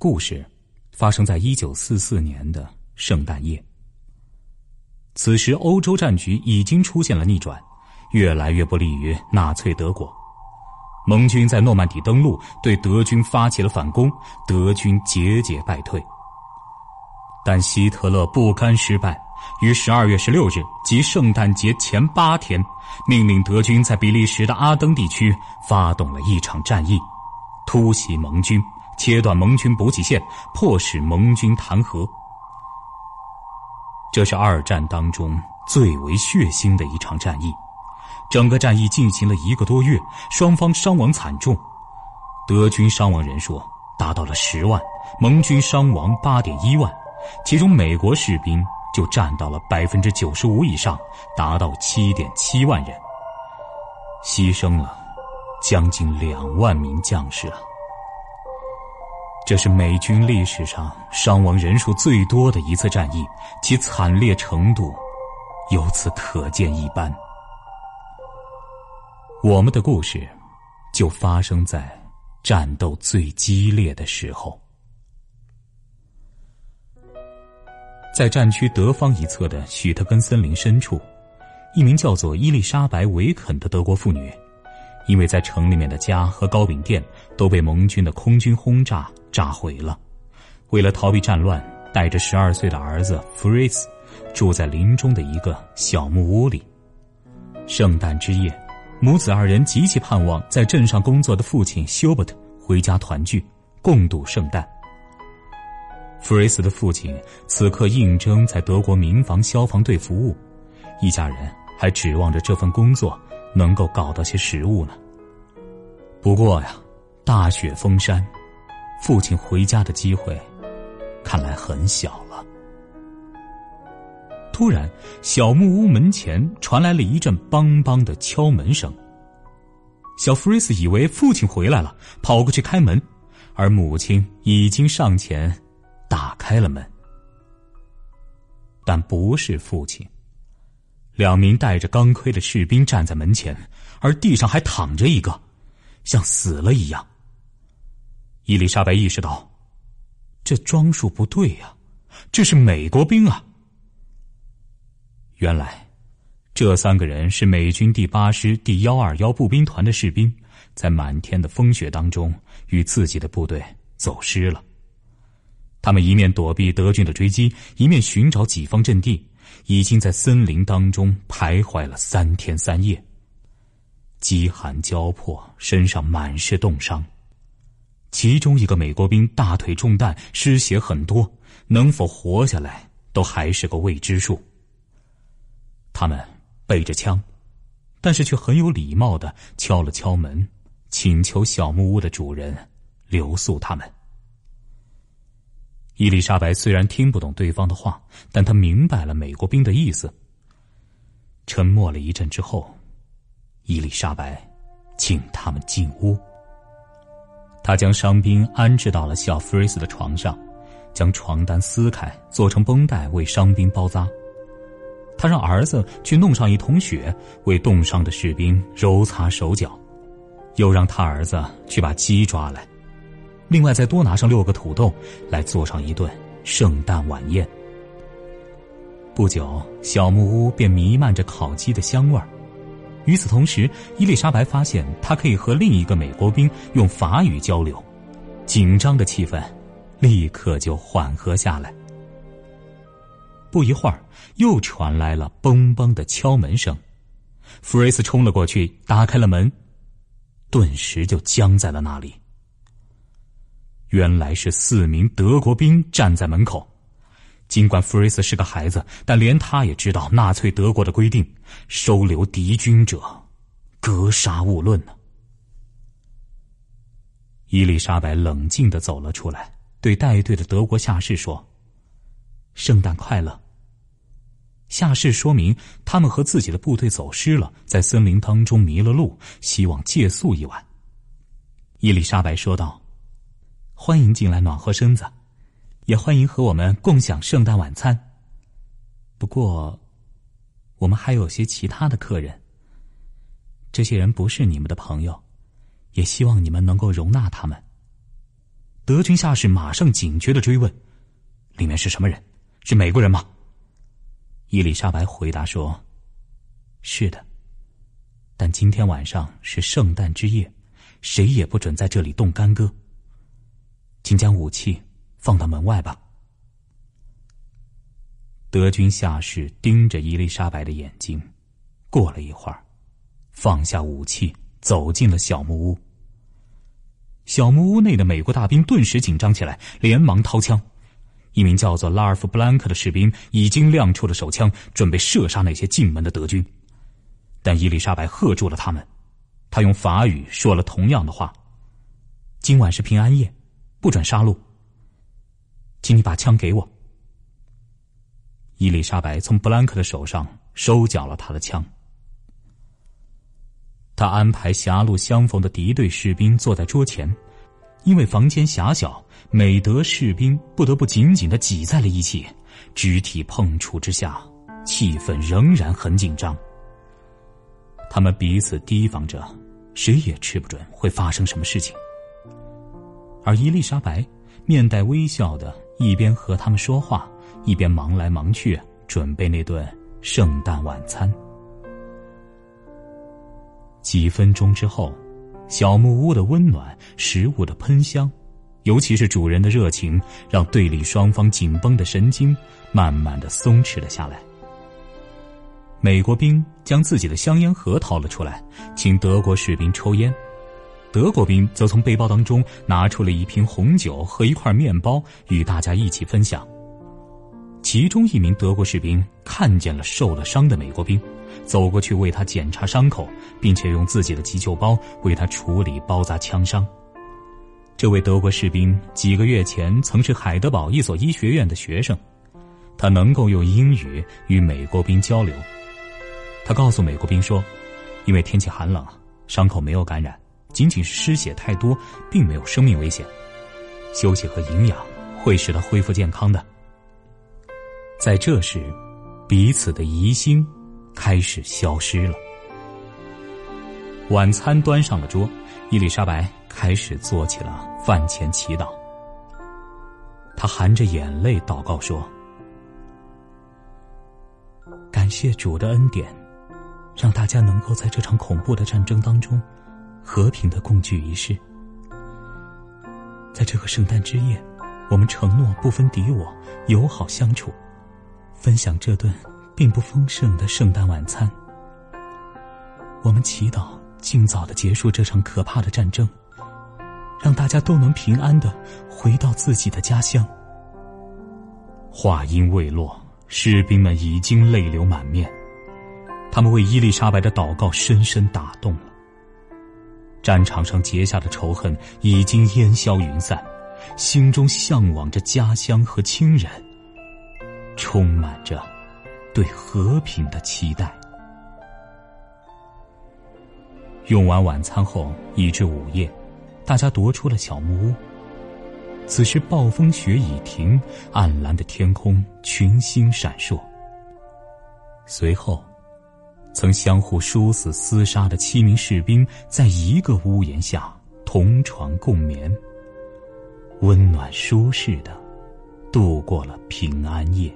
故事发生在一九四四年的圣诞夜。此时，欧洲战局已经出现了逆转，越来越不利于纳粹德国。盟军在诺曼底登陆，对德军发起了反攻，德军节节败退。但希特勒不甘失败，于十二月十六日即圣诞节前八天，命令德军在比利时的阿登地区发动了一场战役，突袭盟军，切断盟军补给线，迫使盟军谈和。这是二战当中最为血腥的一场战役。整个战役进行了一个多月，双方伤亡惨重，德军伤亡人数达到了十万，盟军伤亡八点一万，其中美国士兵就占到了百分之九十五以上，达到七点七万人，牺牲了将近两万名将士啊！这是美军历史上伤亡人数最多的一次战役，其惨烈程度由此可见一斑。我们的故事，就发生在战斗最激烈的时候。在战区德方一侧的许特根森林深处，一名叫做伊丽莎白·维肯的德国妇女，因为在城里面的家和糕饼店都被盟军的空军轰炸炸毁了，为了逃避战乱，带着十二岁的儿子弗瑞斯，住在林中的一个小木屋里。圣诞之夜。母子二人极其盼望在镇上工作的父亲休伯特回家团聚，共度圣诞。弗瑞斯的父亲此刻应征在德国民防消防队服务，一家人还指望着这份工作能够搞到些食物呢。不过呀，大雪封山，父亲回家的机会看来很小了。突然，小木屋门前传来了一阵“梆梆”的敲门声。小弗瑞斯以为父亲回来了，跑过去开门，而母亲已经上前打开了门。但不是父亲，两名带着钢盔的士兵站在门前，而地上还躺着一个，像死了一样。伊丽莎白意识到，这装束不对呀，这是美国兵啊。原来，这三个人是美军第八师第幺二幺步兵团的士兵，在满天的风雪当中与自己的部队走失了。他们一面躲避德军的追击，一面寻找己方阵地，已经在森林当中徘徊了三天三夜。饥寒交迫，身上满是冻伤。其中一个美国兵大腿中弹，失血很多，能否活下来都还是个未知数。他们背着枪，但是却很有礼貌的敲了敲门，请求小木屋的主人留宿他们。伊丽莎白虽然听不懂对方的话，但她明白了美国兵的意思。沉默了一阵之后，伊丽莎白请他们进屋。他将伤兵安置到了小弗瑞斯的床上，将床单撕开，做成绷带为伤兵包扎。他让儿子去弄上一桶血，为冻伤的士兵揉擦手脚，又让他儿子去把鸡抓来，另外再多拿上六个土豆，来做上一顿圣诞晚宴。不久，小木屋便弥漫着烤鸡的香味儿。与此同时，伊丽莎白发现她可以和另一个美国兵用法语交流，紧张的气氛立刻就缓和下来。不一会儿，又传来了“嘣嘣”的敲门声。弗瑞斯冲了过去，打开了门，顿时就僵在了那里。原来是四名德国兵站在门口。尽管弗瑞斯是个孩子，但连他也知道纳粹德国的规定：收留敌军者，格杀勿论呢。伊丽莎白冷静的走了出来，对带队的德国下士说。圣诞快乐。下士说明他们和自己的部队走失了，在森林当中迷了路，希望借宿一晚。伊丽莎白说道：“欢迎进来暖和身子，也欢迎和我们共享圣诞晚餐。不过，我们还有些其他的客人。这些人不是你们的朋友，也希望你们能够容纳他们。德军下士马上警觉的追问：“里面是什么人？是美国人吗？”伊丽莎白回答说：“是的，但今天晚上是圣诞之夜，谁也不准在这里动干戈。请将武器放到门外吧。”德军下士盯着伊丽莎白的眼睛，过了一会儿，放下武器，走进了小木屋。小木屋内的美国大兵顿时紧张起来，连忙掏枪。一名叫做拉尔夫·布兰克的士兵已经亮出了手枪，准备射杀那些进门的德军。但伊丽莎白喝住了他们，他用法语说了同样的话：“今晚是平安夜，不准杀戮。请你把枪给我。”伊丽莎白从布兰克的手上收缴了他的枪。他安排狭路相逢的敌对士兵坐在桌前，因为房间狭小，美德士兵不得不紧紧的挤在了一起，肢体碰触之下，气氛仍然很紧张。他们彼此提防着，谁也吃不准会发生什么事情。而伊丽莎白面带微笑的，一边和他们说话，一边忙来忙去准备那顿圣诞晚餐。几分钟之后，小木屋的温暖、食物的喷香，尤其是主人的热情，让对立双方紧绷的神经慢慢的松弛了下来。美国兵将自己的香烟盒掏了出来，请德国士兵抽烟；德国兵则从背包当中拿出了一瓶红酒和一块面包，与大家一起分享。其中一名德国士兵看见了受了伤的美国兵。走过去为他检查伤口，并且用自己的急救包为他处理包扎枪伤。这位德国士兵几个月前曾是海德堡一所医学院的学生，他能够用英语与美国兵交流。他告诉美国兵说：“因为天气寒冷，伤口没有感染，仅仅是失血太多，并没有生命危险。休息和营养会使他恢复健康的。”在这时，彼此的疑心。开始消失了。晚餐端上了桌，伊丽莎白开始做起了饭前祈祷。她含着眼泪祷告说：“感谢主的恩典，让大家能够在这场恐怖的战争当中和平的共聚一室。在这个圣诞之夜，我们承诺不分敌我，友好相处，分享这顿。”并不丰盛的圣诞晚餐。我们祈祷尽早的结束这场可怕的战争，让大家都能平安的回到自己的家乡。话音未落，士兵们已经泪流满面，他们为伊丽莎白的祷告深深打动。战场上结下的仇恨已经烟消云散，心中向往着家乡和亲人，充满着。对和平的期待。用完晚餐后，已至午夜，大家踱出了小木屋。此时暴风雪已停，暗蓝的天空群星闪烁。随后，曾相互殊死厮杀的七名士兵，在一个屋檐下同床共眠，温暖舒适的度过了平安夜。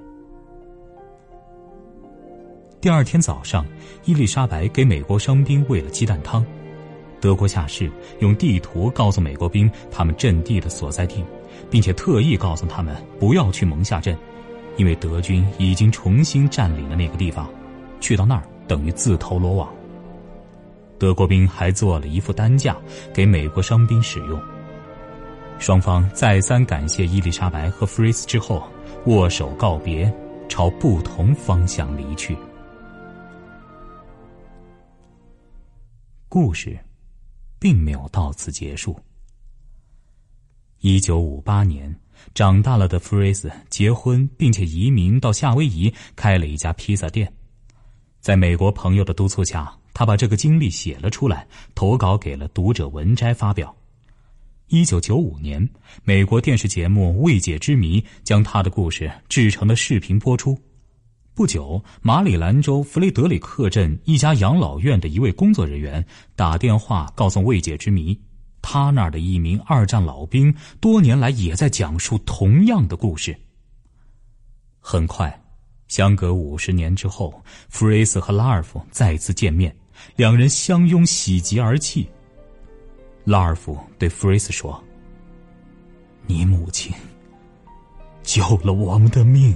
第二天早上，伊丽莎白给美国伤兵喂了鸡蛋汤。德国下士用地图告诉美国兵他们阵地的所在地，并且特意告诉他们不要去蒙夏镇，因为德军已经重新占领了那个地方，去到那儿等于自投罗网。德国兵还做了一副担架给美国伤兵使用。双方再三感谢伊丽莎白和弗瑞斯之后，握手告别，朝不同方向离去。故事，并没有到此结束。一九五八年，长大了的弗瑞斯结婚，并且移民到夏威夷，开了一家披萨店。在美国朋友的督促下，他把这个经历写了出来，投稿给了《读者文摘》发表。一九九五年，美国电视节目《未解之谜》将他的故事制成了视频播出。不久，马里兰州弗雷德里克镇一家养老院的一位工作人员打电话告诉未解之谜，他那儿的一名二战老兵，多年来也在讲述同样的故事。很快，相隔五十年之后，弗瑞斯和拉尔夫再次见面，两人相拥，喜极而泣。拉尔夫对弗瑞斯说：“你母亲救了我们的命。”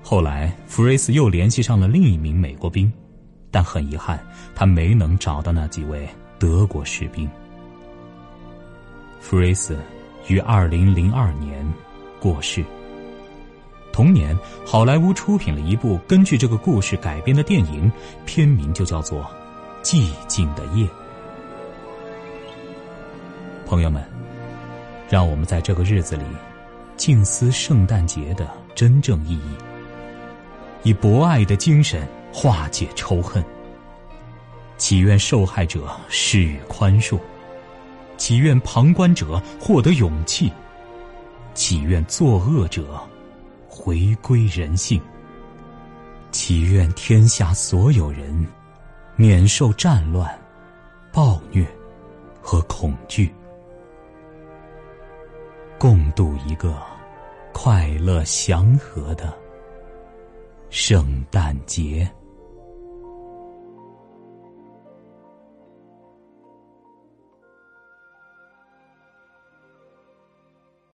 后来，弗瑞斯又联系上了另一名美国兵，但很遗憾，他没能找到那几位德国士兵。弗瑞斯于二零零二年过世。同年，好莱坞出品了一部根据这个故事改编的电影，片名就叫做《寂静的夜》。朋友们，让我们在这个日子里，静思圣诞节的真正意义。以博爱的精神化解仇恨，祈愿受害者施予宽恕，祈愿旁观者获得勇气，祈愿作恶者回归人性，祈愿天下所有人免受战乱、暴虐和恐惧，共度一个快乐祥和的。圣诞节。